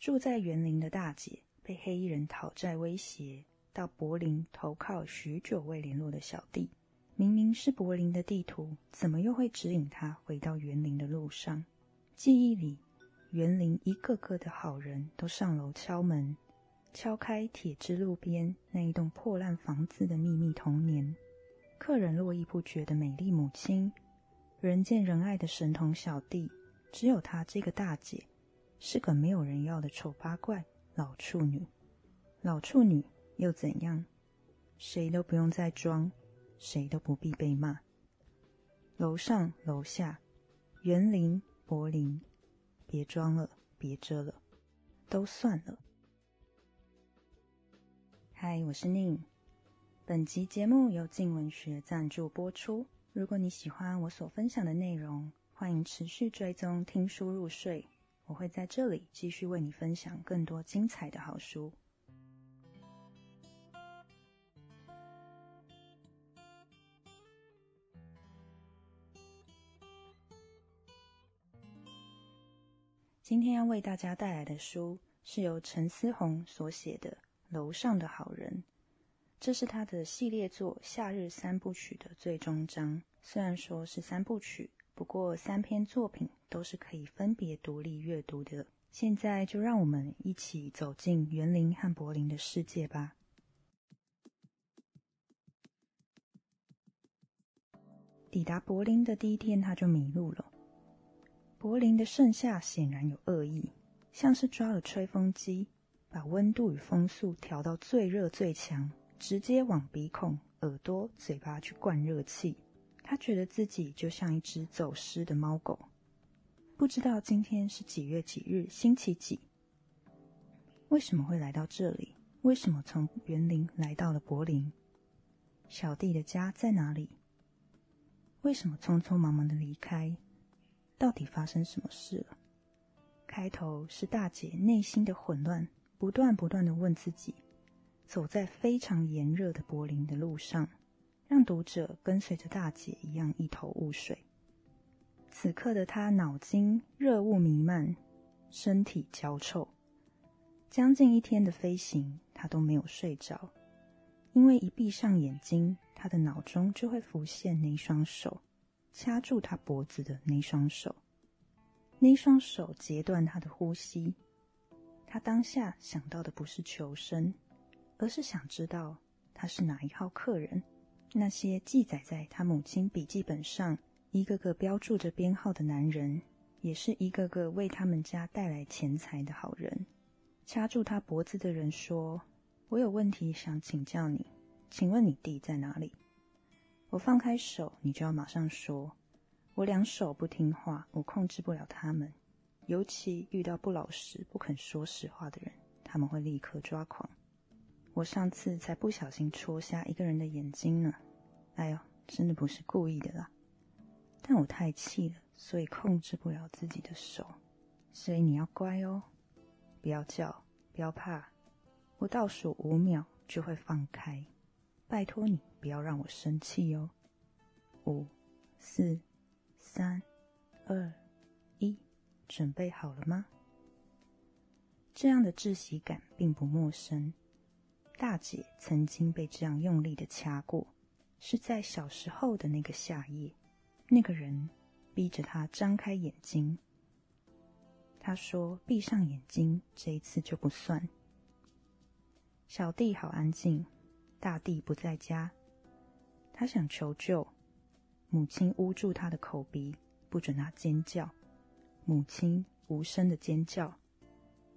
住在园林的大姐被黑衣人讨债威胁，到柏林投靠许久未联络的小弟。明明是柏林的地图，怎么又会指引他回到园林的路上？记忆里，园林一个个的好人都上楼敲门，敲开铁之路边那一栋破烂房子的秘密童年。客人络绎不绝的美丽母亲，人见人爱的神童小弟，只有他这个大姐。是个没有人要的丑八怪，老处女。老处女又怎样？谁都不用再装，谁都不必被骂。楼上楼下，园林柏林，别装了，别遮了，都算了。嗨，我是宁。本集节目由静文学赞助播出。如果你喜欢我所分享的内容，欢迎持续追踪听书入睡。我会在这里继续为你分享更多精彩的好书。今天要为大家带来的书是由陈思宏所写的《楼上的好人》，这是他的系列作《夏日三部曲》的最终章。虽然说是三部曲。不过，三篇作品都是可以分别独立阅读的。现在就让我们一起走进园林和柏林的世界吧。抵达柏林的第一天，他就迷路了。柏林的盛夏显然有恶意，像是抓了吹风机，把温度与风速调到最热最强，直接往鼻孔、耳朵、嘴巴去灌热气。他觉得自己就像一只走失的猫狗，不知道今天是几月几日，星期几？为什么会来到这里？为什么从园林来到了柏林？小弟的家在哪里？为什么匆匆忙忙的离开？到底发生什么事了？开头是大姐内心的混乱，不断不断的问自己，走在非常炎热的柏林的路上。让读者跟随着大姐一样一头雾水。此刻的他脑筋热雾弥漫，身体焦臭。将近一天的飞行，他都没有睡着，因为一闭上眼睛，他的脑中就会浮现那双手掐住他脖子的那双手，那双手截断他的呼吸。他当下想到的不是求生，而是想知道他是哪一号客人。那些记载在他母亲笔记本上，一个个标注着编号的男人，也是一个个为他们家带来钱财的好人。掐住他脖子的人说：“我有问题想请教你，请问你弟在哪里？”我放开手，你就要马上说。我两手不听话，我控制不了他们，尤其遇到不老实、不肯说实话的人，他们会立刻抓狂。我上次才不小心戳瞎一个人的眼睛呢，哎呦，真的不是故意的啦。但我太气了，所以控制不了自己的手。所以你要乖哦，不要叫，不要怕。我倒数五秒就会放开，拜托你不要让我生气哦。五、四、三、二、一，准备好了吗？这样的窒息感并不陌生。大姐曾经被这样用力的掐过，是在小时候的那个夏夜。那个人逼着她张开眼睛。他说：“闭上眼睛，这一次就不算。”小弟好安静，大弟不在家。他想求救，母亲捂住他的口鼻，不准他尖叫。母亲无声的尖叫，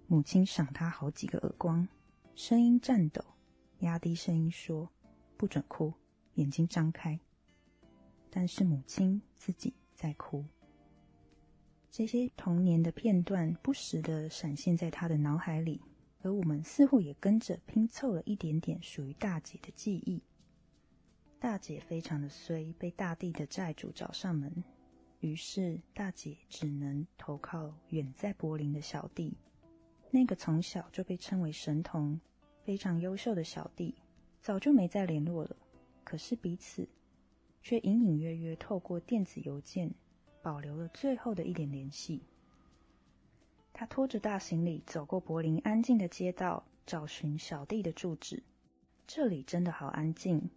母亲赏他好几个耳光，声音颤抖。压低声音说：“不准哭，眼睛张开。”但是母亲自己在哭。这些童年的片段不时的闪现在他的脑海里，而我们似乎也跟着拼凑了一点点属于大姐的记忆。大姐非常的衰，被大地的债主找上门，于是大姐只能投靠远在柏林的小弟，那个从小就被称为神童。非常优秀的小弟，早就没再联络了。可是彼此却隐隐约约透过电子邮件保留了最后的一点联系。他拖着大行李走过柏林安静的街道，找寻小弟的住址。这里真的好安静。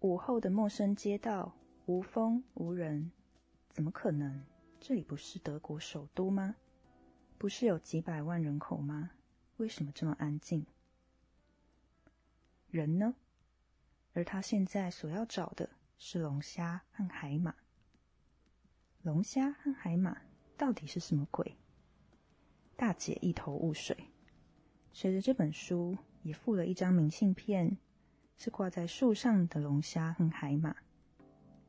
午后的陌生街道，无风无人，怎么可能？这里不是德国首都吗？不是有几百万人口吗？为什么这么安静？人呢？而他现在所要找的是龙虾和海马。龙虾和海马到底是什么鬼？大姐一头雾水。随着这本书也附了一张明信片，是挂在树上的龙虾和海马。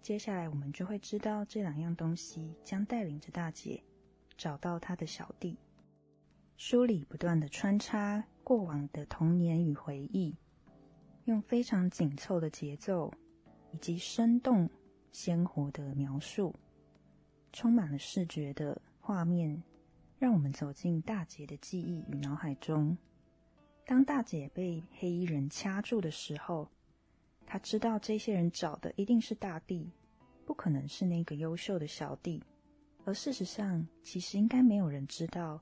接下来我们就会知道这两样东西将带领着大姐找到她的小弟。书里不断的穿插过往的童年与回忆，用非常紧凑的节奏以及生动鲜活的描述，充满了视觉的画面。让我们走进大姐的记忆与脑海中。当大姐被黑衣人掐住的时候，她知道这些人找的一定是大地，不可能是那个优秀的小弟。而事实上，其实应该没有人知道，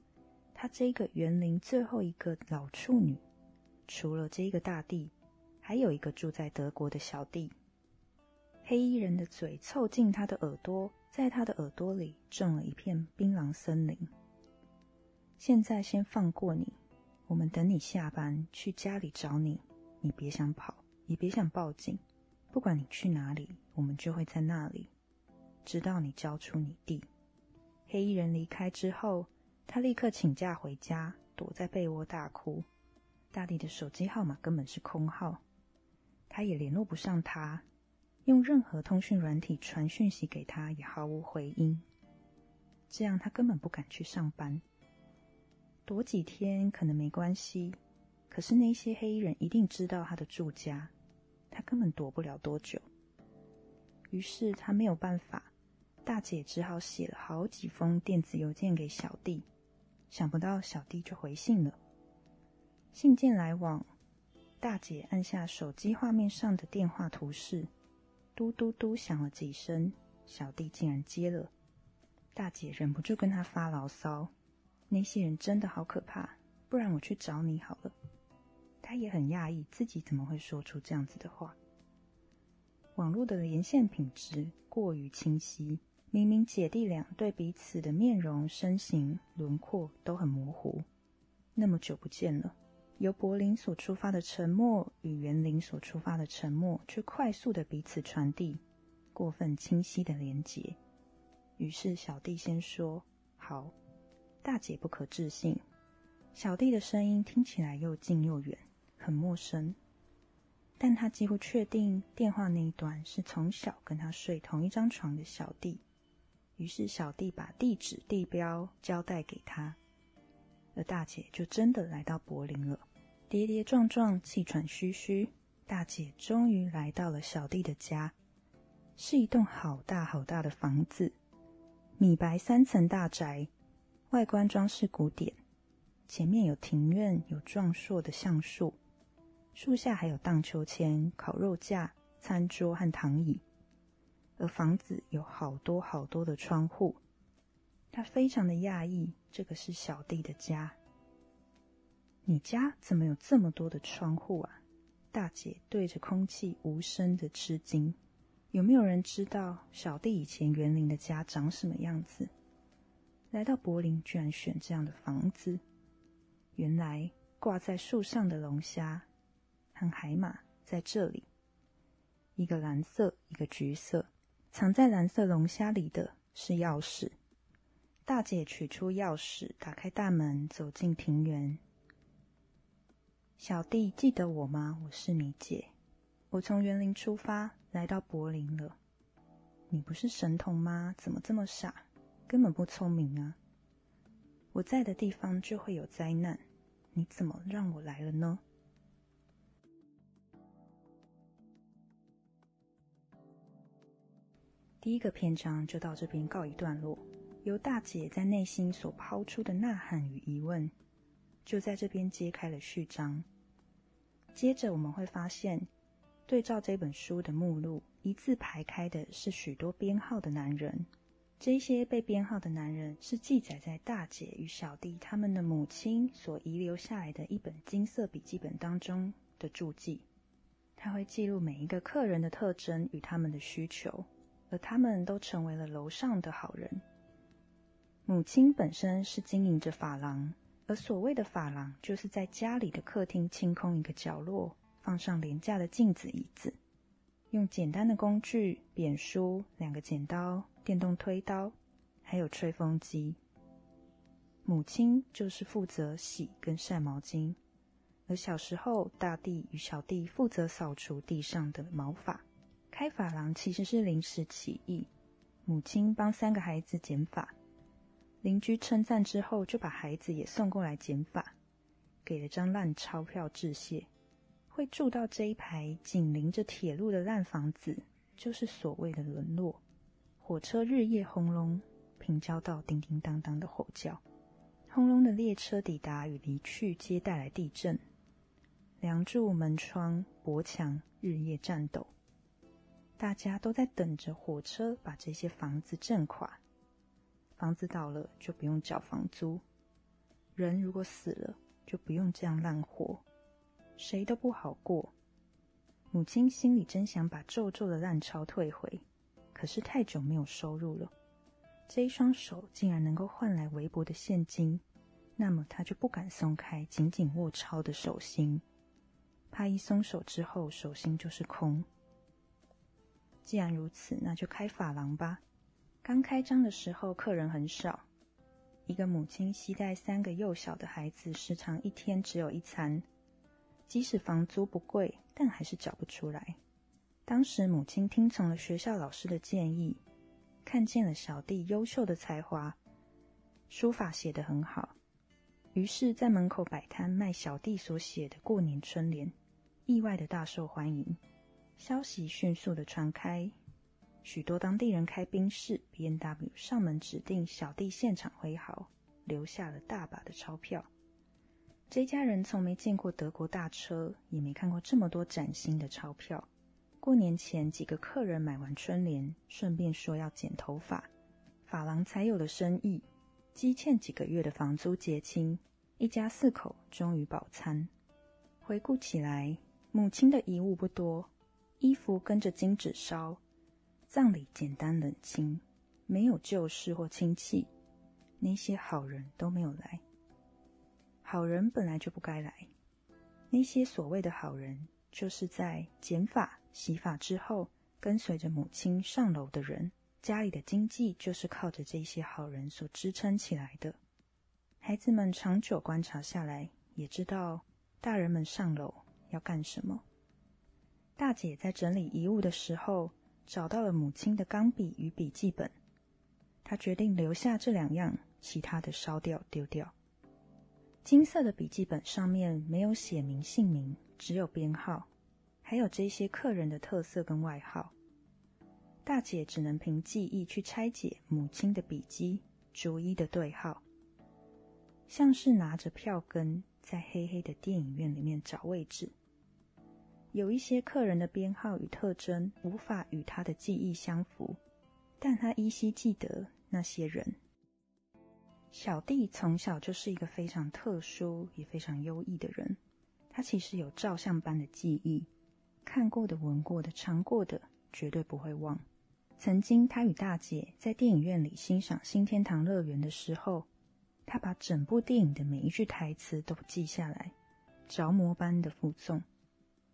她这个园林最后一个老处女，除了这个大地，还有一个住在德国的小弟。黑衣人的嘴凑近他的耳朵，在他的耳朵里种了一片槟榔森林。现在先放过你，我们等你下班去家里找你。你别想跑，也别想报警。不管你去哪里，我们就会在那里，直到你交出你弟。黑衣人离开之后，他立刻请假回家，躲在被窝大哭。大地的手机号码根本是空号，他也联络不上他，用任何通讯软体传讯息给他也毫无回音。这样他根本不敢去上班。躲几天可能没关系，可是那些黑衣人一定知道他的住家，他根本躲不了多久。于是他没有办法，大姐只好写了好几封电子邮件给小弟，想不到小弟就回信了。信件来往，大姐按下手机画面上的电话图示，嘟嘟嘟响了几声，小弟竟然接了。大姐忍不住跟他发牢骚。那些人真的好可怕，不然我去找你好了。他也很讶异，自己怎么会说出这样子的话。网络的连线品质过于清晰，明明姐弟俩对彼此的面容、身形、轮廓都很模糊。那么久不见了，由柏林所出发的沉默与园林所出发的沉默，却快速的彼此传递，过分清晰的连结。于是小弟先说：“好。”大姐不可置信，小弟的声音听起来又近又远，很陌生。但他几乎确定电话那一端是从小跟他睡同一张床的小弟。于是小弟把地址、地标交代给他，而大姐就真的来到柏林了。跌跌撞撞、气喘吁吁，大姐终于来到了小弟的家，是一栋好大好大的房子，米白三层大宅。外观装饰古典，前面有庭院，有壮硕的橡树，树下还有荡秋千、烤肉架、餐桌和躺椅。而房子有好多好多的窗户，他非常的讶异，这个是小弟的家。你家怎么有这么多的窗户啊？大姐对着空气无声的吃惊。有没有人知道小弟以前园林的家长什么样子？来到柏林，居然选这样的房子。原来挂在树上的龙虾和海马在这里，一个蓝色，一个橘色。藏在蓝色龙虾里的是钥匙。大姐取出钥匙，打开大门，走进庭园。小弟，记得我吗？我是你姐。我从园林出发，来到柏林了。你不是神童吗？怎么这么傻？根本不聪明啊！我在的地方就会有灾难，你怎么让我来了呢？第一个篇章就到这边告一段落。由大姐在内心所抛出的呐喊与疑问，就在这边揭开了序章。接着我们会发现，对照这本书的目录，一字排开的是许多编号的男人。这些被编号的男人是记载在大姐与小弟他们的母亲所遗留下来的一本金色笔记本当中的注记。他会记录每一个客人的特征与他们的需求，而他们都成为了楼上的好人。母亲本身是经营着发廊，而所谓的发廊，就是在家里的客厅清空一个角落，放上廉价的镜子、椅子，用简单的工具——扁梳、两个剪刀、电动推刀，还有吹风机。母亲就是负责洗跟晒毛巾。而小时候，大弟与小弟负责扫除地上的毛发。开发廊其实是临时起意，母亲帮三个孩子剪发，邻居称赞之后，就把孩子也送过来剪发，给了张烂钞票致谢。会住到这一排紧邻着铁路的烂房子，就是所谓的沦落。火车日夜轰隆，平交道叮叮当当的吼叫，轰隆的列车抵达与离去，皆带来地震。梁柱、门窗、薄墙日夜颤抖，大家都在等着火车把这些房子震垮。房子倒了就不用缴房租，人如果死了就不用这样烂活，谁都不好过。母亲心里真想把皱皱的烂钞退回，可是太久没有收入了，这一双手竟然能够换来微薄的现金，那么他就不敢松开紧紧握钞的手心。怕一松手之后，手心就是空。既然如此，那就开法郎吧。刚开张的时候，客人很少。一个母亲携带三个幼小的孩子，时常一天只有一餐。即使房租不贵，但还是缴不出来。当时母亲听从了学校老师的建议，看见了小弟优秀的才华，书法写得很好，于是，在门口摆摊卖小弟所写的过年春联。意外的大受欢迎，消息迅速的传开，许多当地人开宾士、B N W 上门指定小弟现场挥毫，留下了大把的钞票。这家人从没见过德国大车，也没看过这么多崭新的钞票。过年前，几个客人买完春联，顺便说要剪头发，发廊才有了生意。积欠几个月的房租结清，一家四口终于饱餐。回顾起来。母亲的遗物不多，衣服跟着金纸烧，葬礼简单冷清，没有旧事或亲戚，那些好人都没有来。好人本来就不该来，那些所谓的好人，就是在剪发、洗发之后，跟随着母亲上楼的人。家里的经济就是靠着这些好人所支撑起来的。孩子们长久观察下来，也知道大人们上楼。要干什么？大姐在整理遗物的时候，找到了母亲的钢笔与笔记本。他决定留下这两样，其他的烧掉丢掉。金色的笔记本上面没有写明姓名，只有编号，还有这些客人的特色跟外号。大姐只能凭记忆去拆解母亲的笔记，逐一的对号，像是拿着票根在黑黑的电影院里面找位置。有一些客人的编号与特征无法与他的记忆相符，但他依稀记得那些人。小弟从小就是一个非常特殊也非常优异的人，他其实有照相般的记忆，看过的、闻过的、尝过的，绝对不会忘。曾经他与大姐在电影院里欣赏《新天堂乐园》的时候，他把整部电影的每一句台词都记下来，着魔般的附诵。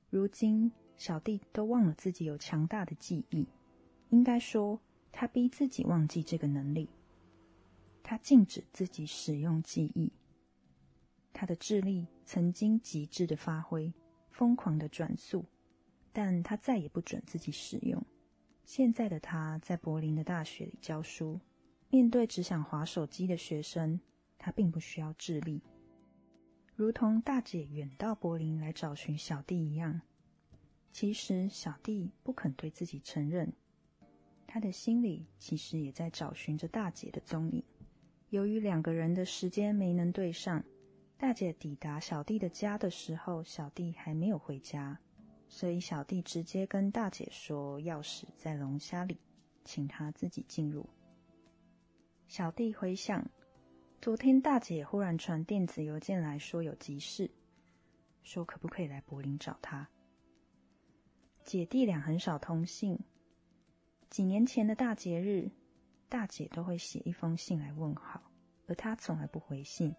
如今，小弟都忘了自己有强大的记忆。应该说，他逼自己忘记这个能力。他禁止自己使用记忆。他的智力曾经极致的发挥，疯狂的转速，但他再也不准自己使用。现在的他在柏林的大学里教书，面对只想划手机的学生，他并不需要智力。如同大姐远到柏林来找寻小弟一样，其实小弟不肯对自己承认，他的心里其实也在找寻着大姐的踪影。由于两个人的时间没能对上，大姐抵达小弟的家的时候，小弟还没有回家，所以小弟直接跟大姐说钥匙在龙虾里，请他自己进入。小弟回想，昨天大姐忽然传电子邮件来说有急事，说可不可以来柏林找她。姐弟俩很少通信，几年前的大节日，大姐都会写一封信来问好，而他从来不回信。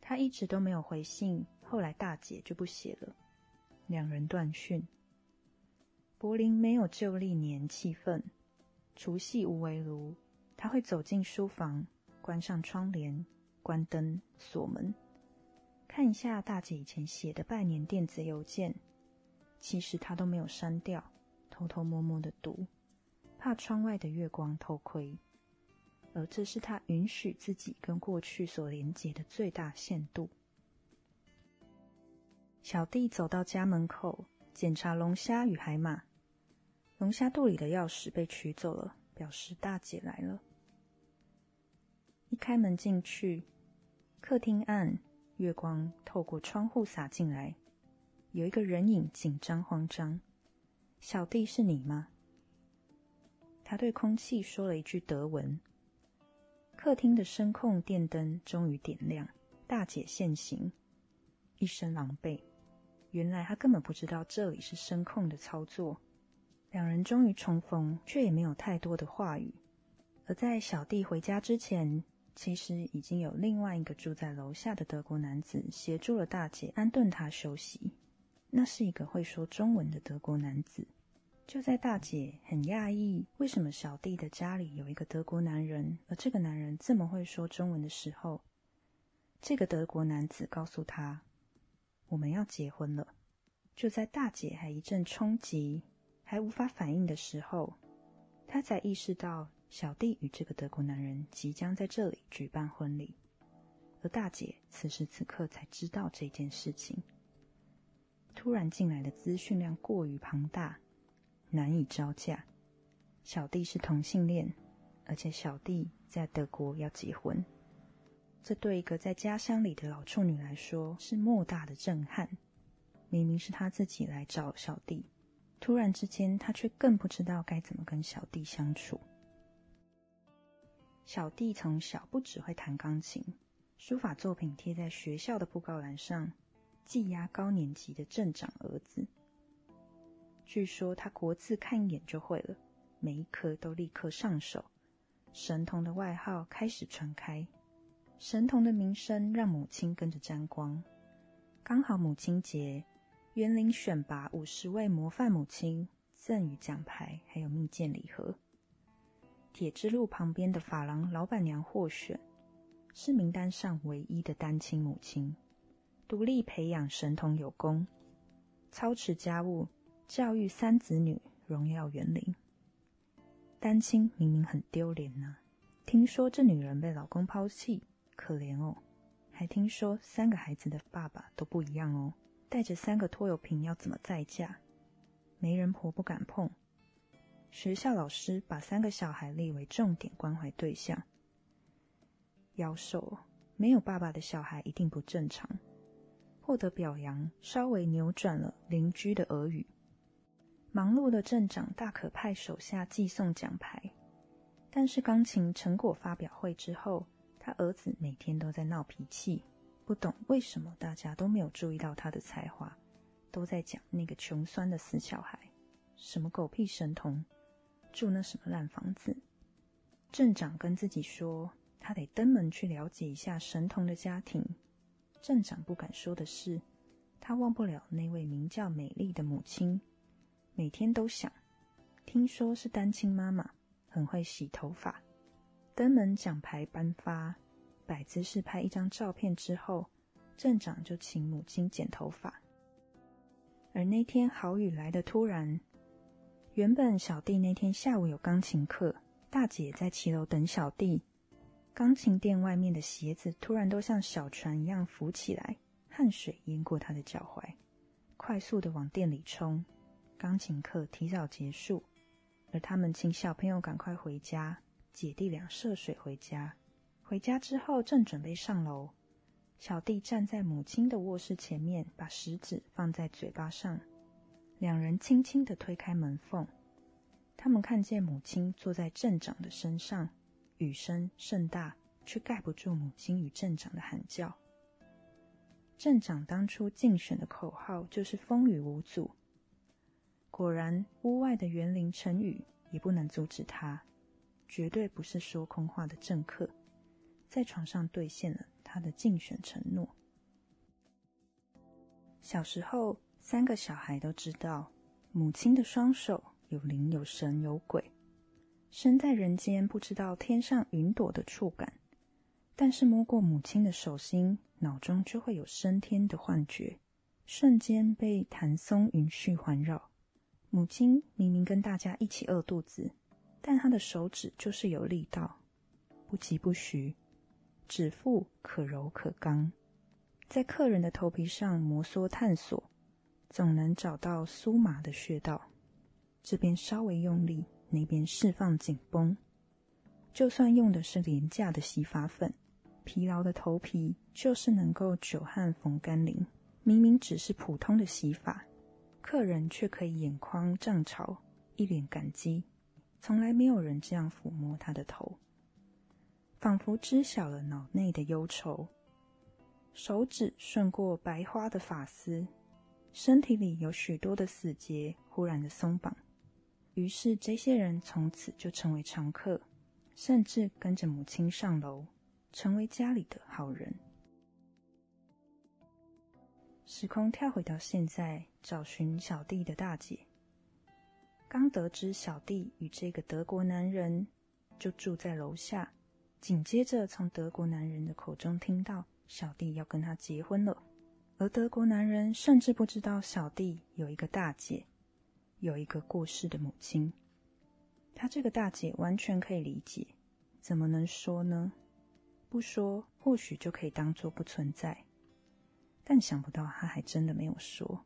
他一直都没有回信，后来大姐就不写了，两人断讯。柏林没有旧历年气氛，除夕无围炉，他会走进书房，关上窗帘，关灯，锁门，看一下大姐以前写的拜年电子邮件。其实他都没有删掉，偷偷摸摸的读，怕窗外的月光偷窥。而这是他允许自己跟过去所连结的最大限度。小弟走到家门口，检查龙虾与海马。龙虾肚里的钥匙被取走了，表示大姐来了。一开门进去，客厅暗，月光透过窗户洒进来，有一个人影紧张慌张。小弟是你吗？他对空气说了一句德文。客厅的声控电灯终于点亮，大姐现形，一身狼狈。原来她根本不知道这里是声控的操作。两人终于重逢，却也没有太多的话语。而在小弟回家之前，其实已经有另外一个住在楼下的德国男子协助了大姐安顿她休息。那是一个会说中文的德国男子。就在大姐很讶异，为什么小弟的家里有一个德国男人，而这个男人这么会说中文的时候，这个德国男子告诉她：“我们要结婚了。”就在大姐还一阵冲击、还无法反应的时候，她才意识到小弟与这个德国男人即将在这里举办婚礼，而大姐此时此刻才知道这件事情。突然进来的资讯量过于庞大。难以招架。小弟是同性恋，而且小弟在德国要结婚，这对一个在家乡里的老处女来说是莫大的震撼。明明是她自己来找小弟，突然之间她却更不知道该怎么跟小弟相处。小弟从小不只会弹钢琴，书法作品贴在学校的布告栏上，技压高年级的镇长儿子。据说他国字看一眼就会了，每一科都立刻上手。神童的外号开始传开，神童的名声让母亲跟着沾光。刚好母亲节，园林选拔五十位模范母亲，赠予奖牌，还有蜜饯礼盒。铁之路旁边的发廊老板娘获选，是名单上唯一的单亲母亲，独立培养神童有功，操持家务。教育三子女，荣耀园林。单亲明明很丢脸呢。听说这女人被老公抛弃，可怜哦。还听说三个孩子的爸爸都不一样哦。带着三个拖油瓶要怎么再嫁？媒人婆不敢碰。学校老师把三个小孩列为重点关怀对象。妖兽，没有爸爸的小孩一定不正常。获得表扬，稍微扭转了邻居的耳语。忙碌的镇长大可派手下寄送奖牌，但是钢琴成果发表会之后，他儿子每天都在闹脾气，不懂为什么大家都没有注意到他的才华，都在讲那个穷酸的死小孩，什么狗屁神童，住那什么烂房子。镇长跟自己说，他得登门去了解一下神童的家庭。镇长不敢说的是，他忘不了那位名叫美丽的母亲。每天都想，听说是单亲妈妈，很会洗头发。登门奖牌颁发，摆姿势拍一张照片之后，镇长就请母亲剪头发。而那天好雨来的突然，原本小弟那天下午有钢琴课，大姐在骑楼等小弟，钢琴店外面的鞋子突然都像小船一样浮起来，汗水淹过他的脚踝，快速的往店里冲。钢琴课提早结束，而他们请小朋友赶快回家。姐弟俩涉水回家，回家之后正准备上楼，小弟站在母亲的卧室前面，把食指放在嘴巴上，两人轻轻的推开门缝。他们看见母亲坐在镇长的身上，雨声甚大，却盖不住母亲与镇长的喊叫。镇长当初竞选的口号就是“风雨无阻”。果然，屋外的园林成雨也不能阻止他，绝对不是说空话的政客，在床上兑现了他的竞选承诺。小时候，三个小孩都知道，母亲的双手有灵、有神、有鬼。身在人间，不知道天上云朵的触感，但是摸过母亲的手心，脑中就会有升天的幻觉，瞬间被檀松云絮环绕。母亲明明跟大家一起饿肚子，但她的手指就是有力道，不疾不徐，指腹可柔可刚。在客人的头皮上摩挲探索，总能找到酥麻的穴道。这边稍微用力，那边释放紧绷。就算用的是廉价的洗发粉，疲劳的头皮就是能够久旱逢甘霖。明明只是普通的洗发，客人却可以眼眶涨潮，一脸感激。从来没有人这样抚摸他的头，仿佛知晓了脑内的忧愁。手指顺过白花的发丝，身体里有许多的死结，忽然的松绑。于是这些人从此就成为常客，甚至跟着母亲上楼，成为家里的好人。时空跳回到现在，找寻小弟的大姐。刚得知小弟与这个德国男人就住在楼下，紧接着从德国男人的口中听到。小弟要跟他结婚了，而德国男人甚至不知道小弟有一个大姐，有一个过世的母亲。他这个大姐完全可以理解，怎么能说呢？不说或许就可以当做不存在，但想不到他还真的没有说。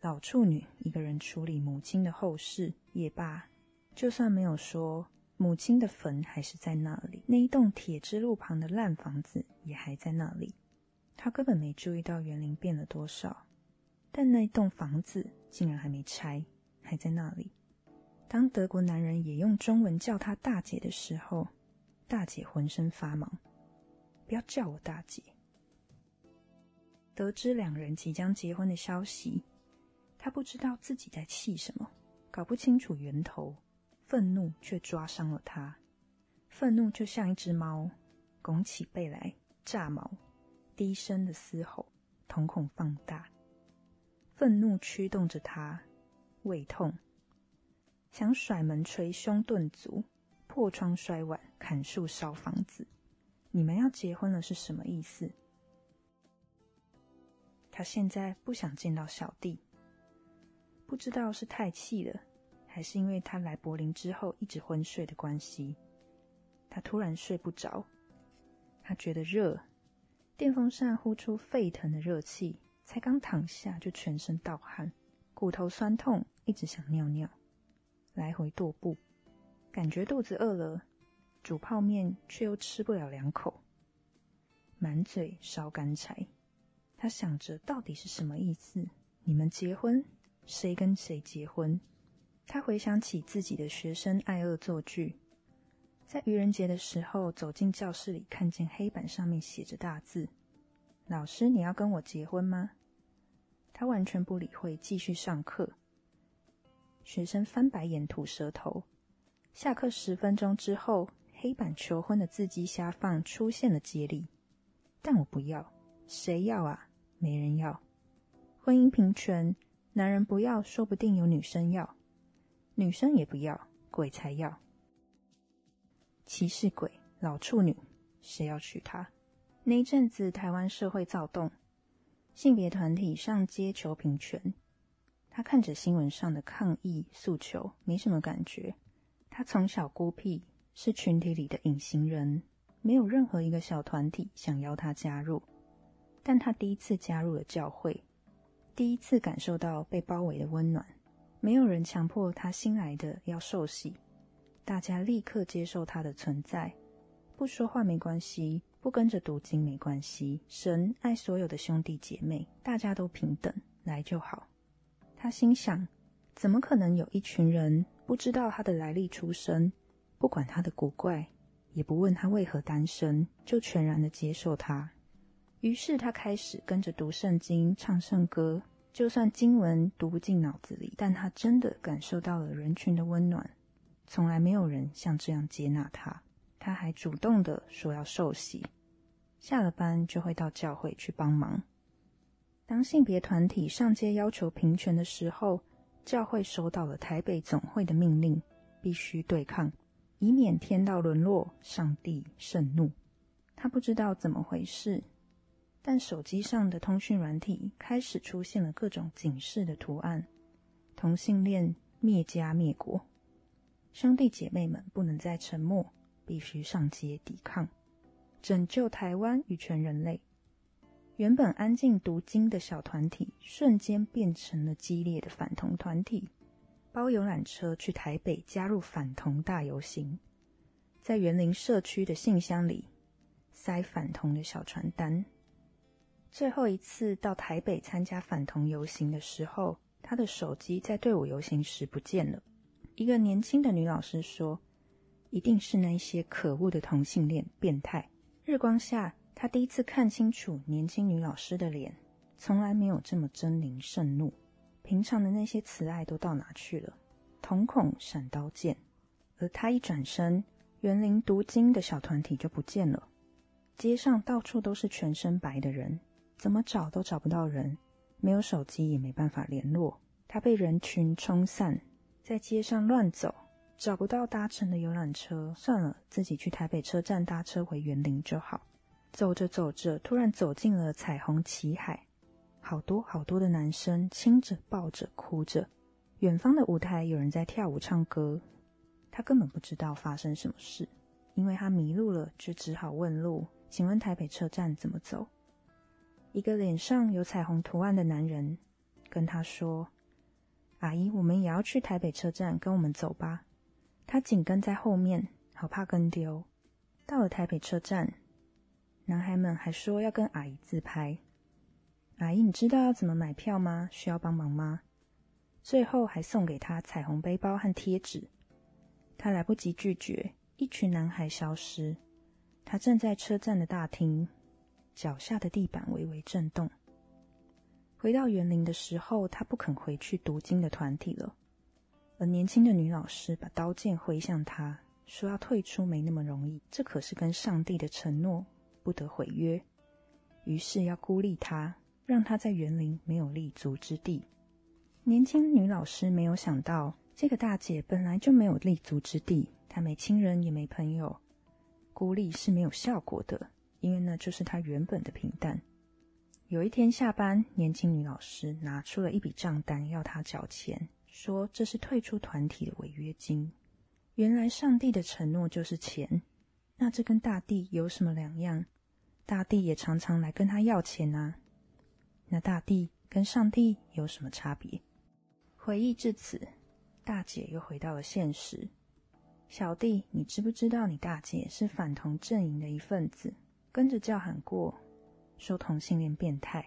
老处女一个人处理母亲的后事也罢，就算没有说。母亲的坟还是在那里，那一栋铁之路旁的烂房子也还在那里。他根本没注意到园林变了多少，但那栋房子竟然还没拆，还在那里。当德国男人也用中文叫他大姐的时候，大姐浑身发毛。不要叫我大姐。得知两人即将结婚的消息，他不知道自己在气什么，搞不清楚源头。愤怒却抓伤了他，愤怒就像一只猫，拱起背来炸毛，低声的嘶吼，瞳孔放大。愤怒驱动着他，胃痛，想甩门捶胸顿足，破窗摔碗，砍树烧房子。你们要结婚了是什么意思？他现在不想见到小弟，不知道是太气了。还是因为他来柏林之后一直昏睡的关系，他突然睡不着。他觉得热，电风扇呼出沸腾的热气，才刚躺下就全身盗汗，骨头酸痛，一直想尿尿，来回踱步，感觉肚子饿了，煮泡面却又吃不了两口，满嘴烧干柴。他想着到底是什么意思？你们结婚？谁跟谁结婚？他回想起自己的学生爱恶作剧，在愚人节的时候走进教室里，看见黑板上面写着大字：“老师，你要跟我结婚吗？”他完全不理会，继续上课。学生翻白眼、吐舌头。下课十分钟之后，黑板求婚的字迹下方出现了接力，但我不要，谁要啊？没人要。婚姻平权，男人不要，说不定有女生要。女生也不要，鬼才要。歧视鬼，老处女，谁要娶她？那一阵子，台湾社会躁动，性别团体上街求平权。他看着新闻上的抗议诉求，没什么感觉。他从小孤僻，是群体里的隐形人，没有任何一个小团体想邀他加入。但他第一次加入了教会，第一次感受到被包围的温暖。没有人强迫他新来的要受洗，大家立刻接受他的存在。不说话没关系，不跟着读经没关系。神爱所有的兄弟姐妹，大家都平等，来就好。他心想：怎么可能有一群人不知道他的来历出身，不管他的古怪，也不问他为何单身，就全然的接受他。于是他开始跟着读圣经、唱圣歌，就算经文读不进脑子里，但他真的感受到了人群的温暖。从来没有人像这样接纳他。他还主动的说要受洗，下了班就会到教会去帮忙。当性别团体上街要求平权的时候，教会收到了台北总会的命令，必须对抗，以免天道沦落，上帝盛怒。他不知道怎么回事。但手机上的通讯软体开始出现了各种警示的图案，同性恋灭家灭国，兄弟姐妹们不能再沉默，必须上街抵抗，拯救台湾与全人类。原本安静读经的小团体，瞬间变成了激烈的反同团体，包游览车去台北加入反同大游行，在园林社区的信箱里塞反同的小传单。最后一次到台北参加反同游行的时候，他的手机在队伍游行时不见了。一个年轻的女老师说：“一定是那些可恶的同性恋变态。”日光下，他第一次看清楚年轻女老师的脸，从来没有这么狰狞盛怒。平常的那些慈爱都到哪去了？瞳孔闪刀剑。而他一转身，园林读经的小团体就不见了。街上到处都是全身白的人。怎么找都找不到人，没有手机也没办法联络。他被人群冲散，在街上乱走，找不到搭乘的游览车。算了，自己去台北车站搭车回园林就好。走着走着，突然走进了彩虹旗海，好多好多的男生亲着、抱着、哭着。远方的舞台有人在跳舞、唱歌。他根本不知道发生什么事，因为他迷路了，就只好问路：“请问台北车站怎么走？”一个脸上有彩虹图案的男人跟他说：“阿姨，我们也要去台北车站，跟我们走吧。”他紧跟在后面，好怕跟丢。到了台北车站，男孩们还说要跟阿姨自拍。阿姨，你知道要怎么买票吗？需要帮忙吗？最后还送给他彩虹背包和贴纸。他来不及拒绝，一群男孩消失。他站在车站的大厅。脚下的地板微微震动。回到园林的时候，他不肯回去读经的团体了。而年轻的女老师把刀剑挥向他，说要退出没那么容易，这可是跟上帝的承诺，不得毁约。于是要孤立他，让他在园林没有立足之地。年轻女老师没有想到，这个大姐本来就没有立足之地，她没亲人也没朋友，孤立是没有效果的。因为那就是她原本的平淡。有一天下班，年轻女老师拿出了一笔账单要他缴钱，说这是退出团体的违约金。原来上帝的承诺就是钱，那这跟大地有什么两样？大地也常常来跟他要钱啊。那大地跟上帝有什么差别？回忆至此，大姐又回到了现实。小弟，你知不知道你大姐是反同阵营的一份子？跟着叫喊过，说同性恋变态。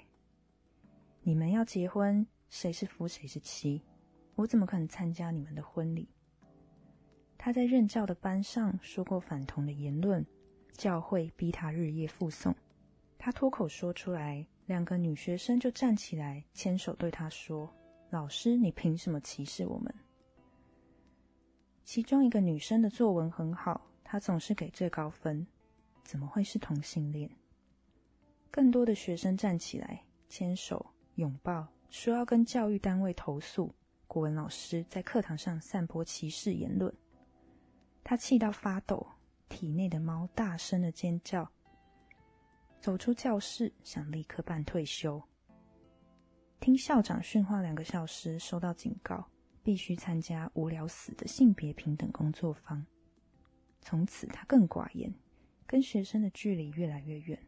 你们要结婚，谁是夫谁是妻？我怎么可能参加你们的婚礼？他在任教的班上说过反同的言论，教会逼他日夜附送。他脱口说出来，两个女学生就站起来牵手对他说：“老师，你凭什么歧视我们？”其中一个女生的作文很好，她总是给最高分。怎么会是同性恋？更多的学生站起来，牵手、拥抱，说要跟教育单位投诉。国文老师在课堂上散播歧视言论，他气到发抖，体内的猫大声的尖叫。走出教室，想立刻办退休。听校长训话两个小时，收到警告，必须参加无聊死的性别平等工作坊。从此，他更寡言。跟学生的距离越来越远。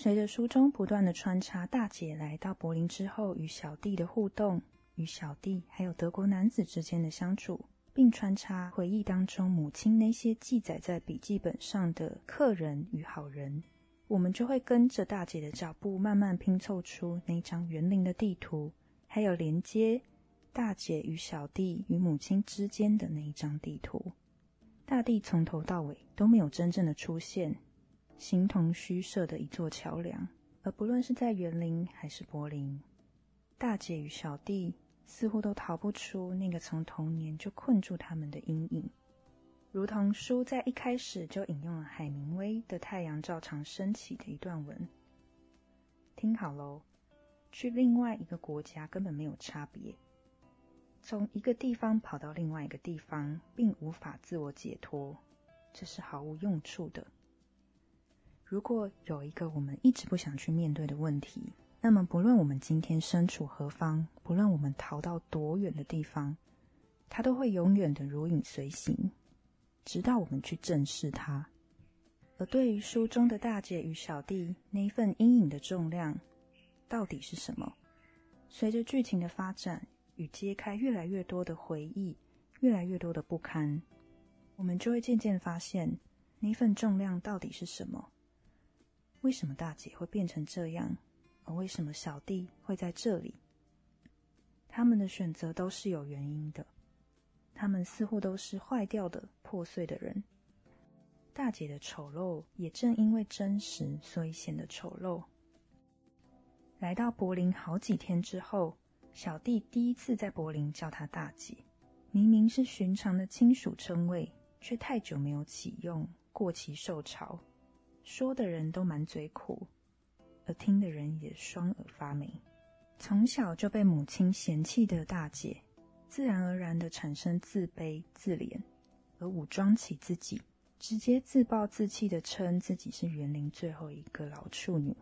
随着书中不断的穿插大姐来到柏林之后与小弟的互动，与小弟还有德国男子之间的相处，并穿插回忆当中母亲那些记载在笔记本上的客人与好人，我们就会跟着大姐的脚步，慢慢拼凑出那张园林的地图，还有连接大姐与小弟与母亲之间的那一张地图。大地从头到尾都没有真正的出现，形同虚设的一座桥梁。而不论是在园林还是柏林，大姐与小弟似乎都逃不出那个从童年就困住他们的阴影。如同书在一开始就引用了海明威的《太阳照常升起》的一段文。听好喽，去另外一个国家根本没有差别。从一个地方跑到另外一个地方，并无法自我解脱，这是毫无用处的。如果有一个我们一直不想去面对的问题，那么不论我们今天身处何方，不论我们逃到多远的地方，它都会永远的如影随形，直到我们去正视它。而对于书中的大姐与小弟那一份阴影的重量，到底是什么？随着剧情的发展。与揭开越来越多的回忆，越来越多的不堪，我们就会渐渐发现那份重量到底是什么？为什么大姐会变成这样？而为什么小弟会在这里？他们的选择都是有原因的。他们似乎都是坏掉的、破碎的人。大姐的丑陋也正因为真实，所以显得丑陋。来到柏林好几天之后。小弟第一次在柏林叫她大姐，明明是寻常的亲属称谓，却太久没有启用，过期受潮。说的人都满嘴苦，而听的人也双耳发霉。从小就被母亲嫌弃的大姐，自然而然的产生自卑、自怜，而武装起自己，直接自暴自弃的称自己是园林最后一个老处女。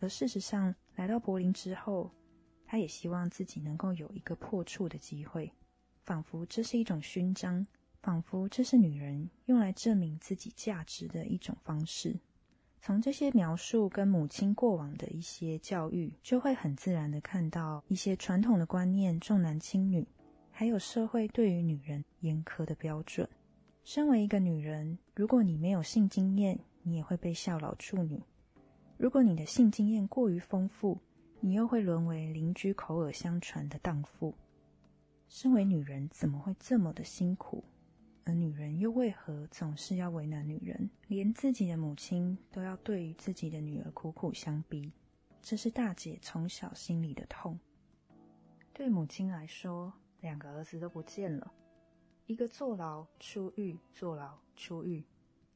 而事实上，来到柏林之后。他也希望自己能够有一个破处的机会，仿佛这是一种勋章，仿佛这是女人用来证明自己价值的一种方式。从这些描述跟母亲过往的一些教育，就会很自然的看到一些传统的观念，重男轻女，还有社会对于女人严苛的标准。身为一个女人，如果你没有性经验，你也会被笑老处女；如果你的性经验过于丰富，你又会沦为邻居口耳相传的荡妇。身为女人，怎么会这么的辛苦？而女人又为何总是要为难女人？连自己的母亲都要对于自己的女儿苦苦相逼，这是大姐从小心里的痛。对母亲来说，两个儿子都不见了，一个坐牢出狱，坐牢出狱，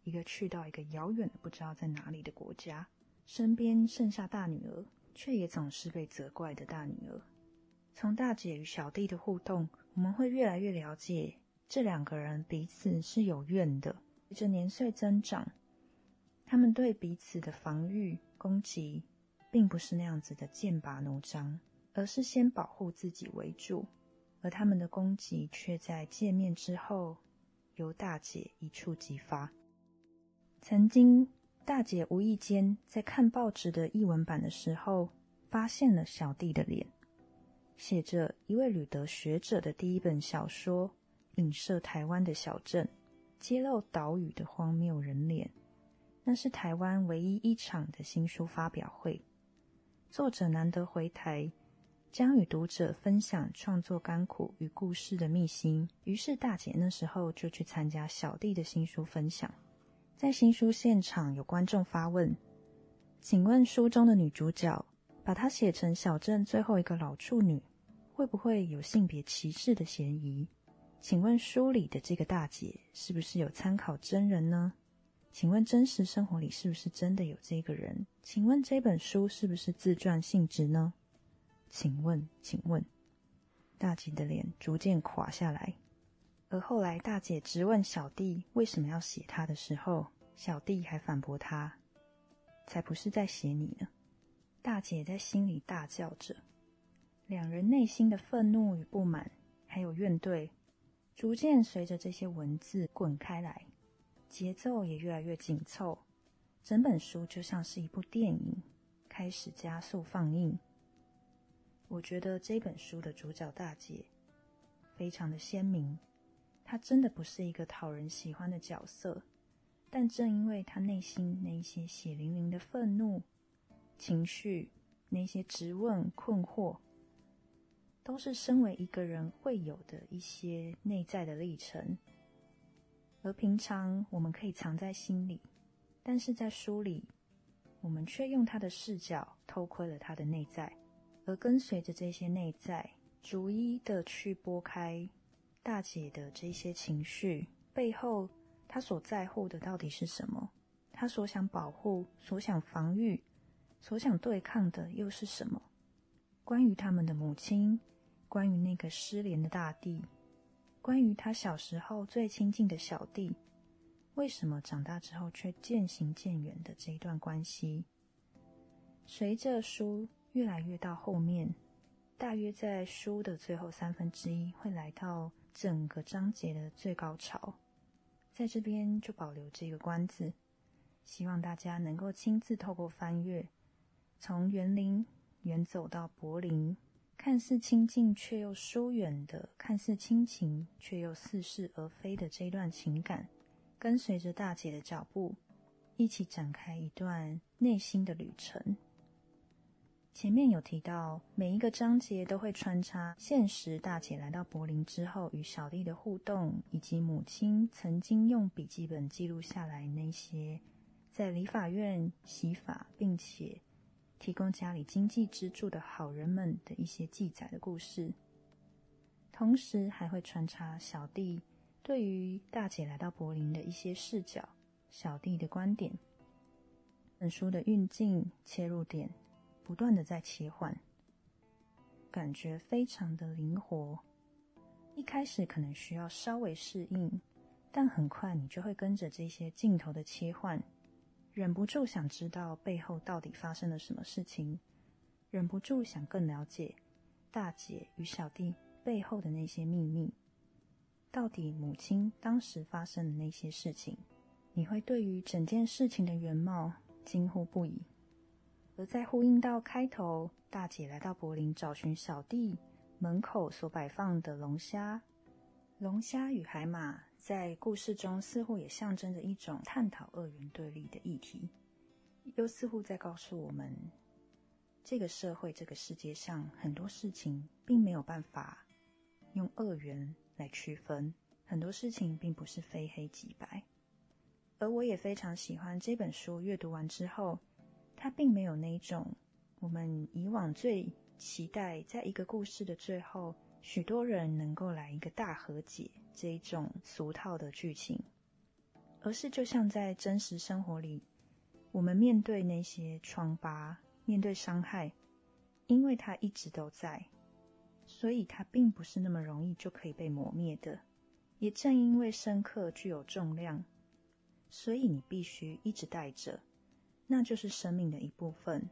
一个去到一个遥远的不知道在哪里的国家，身边剩下大女儿。却也总是被责怪的大女儿。从大姐与小弟的互动，我们会越来越了解这两个人彼此是有怨的。随着年岁增长，他们对彼此的防御攻击，并不是那样子的剑拔弩张，而是先保护自己为主。而他们的攻击，却在见面之后，由大姐一触即发。曾经。大姐无意间在看报纸的译文版的时候，发现了小弟的脸，写着一位旅德学者的第一本小说，影射台湾的小镇，揭露岛屿的荒谬人脸。那是台湾唯一一场的新书发表会，作者难得回台，将与读者分享创作甘苦与故事的秘辛。于是大姐那时候就去参加小弟的新书分享。在新书现场，有观众发问：“请问书中的女主角把她写成小镇最后一个老处女，会不会有性别歧视的嫌疑？请问书里的这个大姐是不是有参考真人呢？请问真实生活里是不是真的有这个人？请问这本书是不是自传性质呢？请问，请问，大姐的脸逐渐垮下来。”而后来，大姐直问小弟为什么要写他的时候，小弟还反驳他：“才不是在写你呢！”大姐在心里大叫着，两人内心的愤怒与不满，还有怨怼，逐渐随着这些文字滚开来，节奏也越来越紧凑，整本书就像是一部电影，开始加速放映。我觉得这本书的主角大姐非常的鲜明。她真的不是一个讨人喜欢的角色，但正因为她内心那些血淋淋的愤怒情绪，那些质问困惑，都是身为一个人会有的一些内在的历程，而平常我们可以藏在心里，但是在书里，我们却用他的视角偷窥了他的内在，而跟随着这些内在，逐一的去拨开大姐的这些情绪背后，他所在乎的到底是什么？他所想保护、所想防御、所想对抗的又是什么？关于他们的母亲。关于那个失联的大地，关于他小时候最亲近的小弟，为什么长大之后却渐行渐远的这一段关系，随着书越来越到后面，大约在书的最后三分之一会来到整个章节的最高潮，在这边就保留这个关子，希望大家能够亲自透过翻阅，从园林远走到柏林。看似亲近却又疏远的，看似亲情却又似是而非的这段情感，跟随着大姐的脚步，一起展开一段内心的旅程。前面有提到，每一个章节都会穿插现实大姐来到柏林之后与小弟的互动，以及母亲曾经用笔记本记录下来那些在理法院洗法，并且。提供家里经济支柱的好人们的一些记载的故事，同时还会穿插小弟对于大姐来到柏林的一些视角、小弟的观点。本书的运镜切入点不断的在切换，感觉非常的灵活。一开始可能需要稍微适应，但很快你就会跟着这些镜头的切换。忍不住想知道背后到底发生了什么事情，忍不住想更了解大姐与小弟背后的那些秘密。到底母亲当时发生的那些事情，你会对于整件事情的原貌惊呼不已。而在呼应到开头，大姐来到柏林找寻小弟门口所摆放的龙虾，龙虾与海马。在故事中，似乎也象征着一种探讨二元对立的议题，又似乎在告诉我们，这个社会、这个世界上很多事情并没有办法用二元来区分，很多事情并不是非黑即白。而我也非常喜欢这本书，阅读完之后，它并没有那种我们以往最期待，在一个故事的最后，许多人能够来一个大和解。这一种俗套的剧情，而是就像在真实生活里，我们面对那些疮疤，面对伤害，因为它一直都在，所以它并不是那么容易就可以被磨灭的。也正因为深刻具有重量，所以你必须一直带着，那就是生命的一部分。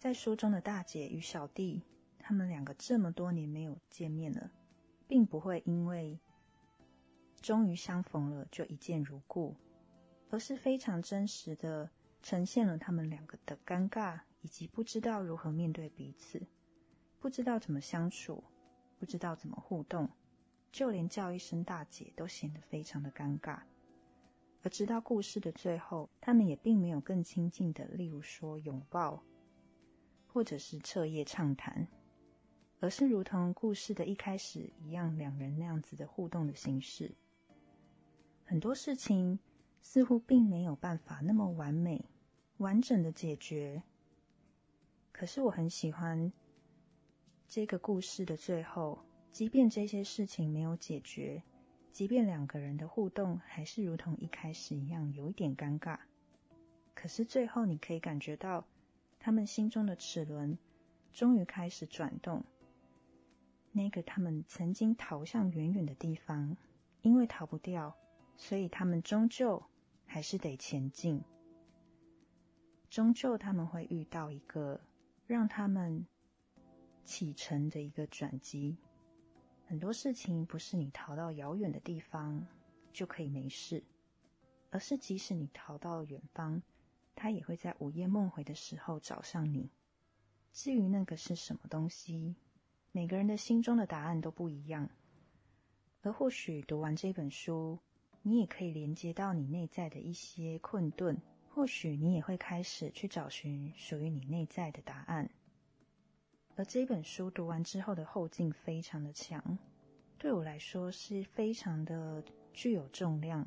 在书中的大姐与小弟，他们两个这么多年没有见面了。并不会因为终于相逢了就一见如故，而是非常真实的呈现了他们两个的尴尬，以及不知道如何面对彼此，不知道怎么相处，不知道怎么互动，就连叫一声大姐都显得非常的尴尬。而直到故事的最后，他们也并没有更亲近的，例如说拥抱，或者是彻夜畅谈。而是如同故事的一开始一样，两人那样子的互动的形式。很多事情似乎并没有办法那么完美、完整的解决。可是我很喜欢这个故事的最后，即便这些事情没有解决，即便两个人的互动还是如同一开始一样有一点尴尬，可是最后你可以感觉到他们心中的齿轮终于开始转动。那个他们曾经逃向远远的地方，因为逃不掉，所以他们终究还是得前进。终究他们会遇到一个让他们启程的一个转机。很多事情不是你逃到遥远的地方就可以没事，而是即使你逃到了远方，他也会在午夜梦回的时候找上你。至于那个是什么东西？每个人的心中的答案都不一样，而或许读完这本书，你也可以连接到你内在的一些困顿，或许你也会开始去找寻属于你内在的答案。而这本书读完之后的后劲非常的强，对我来说是非常的具有重量，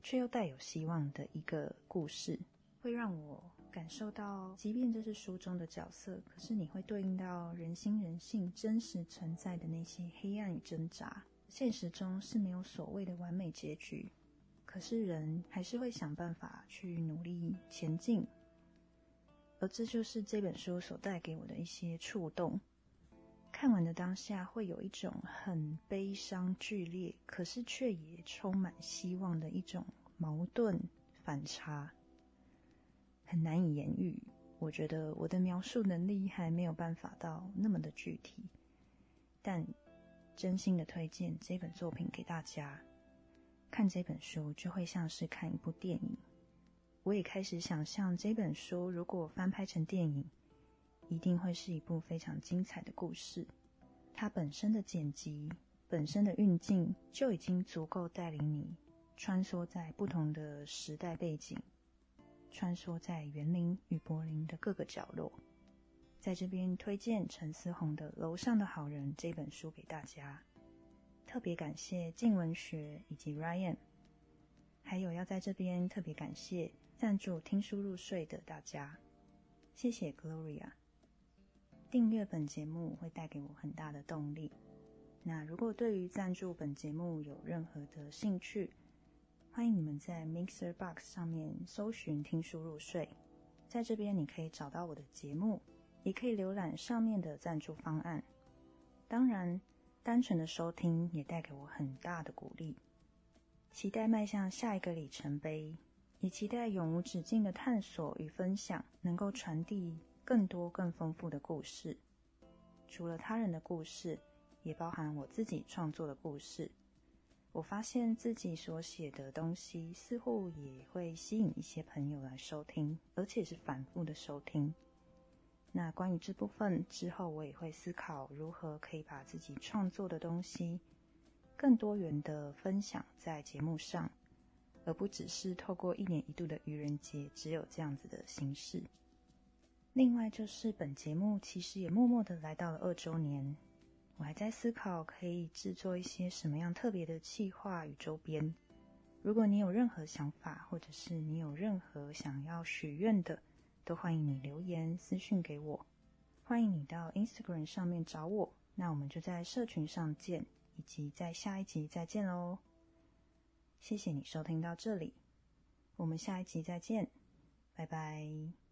却又带有希望的一个故事，会让我感受到，即便这是书中的角色，可是你会对应到人心人性真实存在的那些黑暗与挣扎。现实中是没有所谓的完美结局，可是人还是会想办法去努力前进。而这就是这本书所带给我的一些触动。看完的当下，会有一种很悲伤、剧烈，可是却也充满希望的一种矛盾反差，很难以言喻。我觉得我的描述能力还没有办法到那么的具体，但真心的推荐这本作品给大家。看这本书就会像是看一部电影。我也开始想象这本书如果翻拍成电影，一定会是一部非常精彩的故事。它本身的剪辑、本身的运镜就已经足够带领你穿梭在不同的时代背景，穿梭在园林与柏林的各个角落。在这边推荐陈思宏的《楼上的好人》这本书给大家。特别感谢静文学以及 Ryan，还有要在这边特别感谢。赞助听书入睡的大家，谢谢 Gloria。订阅本节目会带给我很大的动力。那如果对于赞助本节目有任何的兴趣，欢迎你们在 Mixer Box 上面搜寻“听书入睡”，在这边你可以找到我的节目，也可以浏览上面的赞助方案。当然，单纯的收听也带给我很大的鼓励。期待迈向下一个里程碑。也期待永无止境的探索与分享，能够传递更多更丰富的故事。除了他人的故事，也包含我自己创作的故事。我发现自己所写的东西，似乎也会吸引一些朋友来收听，而且是反复的收听。那关于这部分之后，我也会思考如何可以把自己创作的东西更多元的分享在节目上。而不只是透过一年一度的愚人节，只有这样子的形式。另外，就是本节目其实也默默的来到了二周年，我还在思考可以制作一些什么样特别的企划与周边。如果你有任何想法，或者是你有任何想要许愿的，都欢迎你留言私讯给我。欢迎你到 Instagram 上面找我，那我们就在社群上见，以及在下一集再见喽。谢谢你收听到这里，我们下一集再见，拜拜。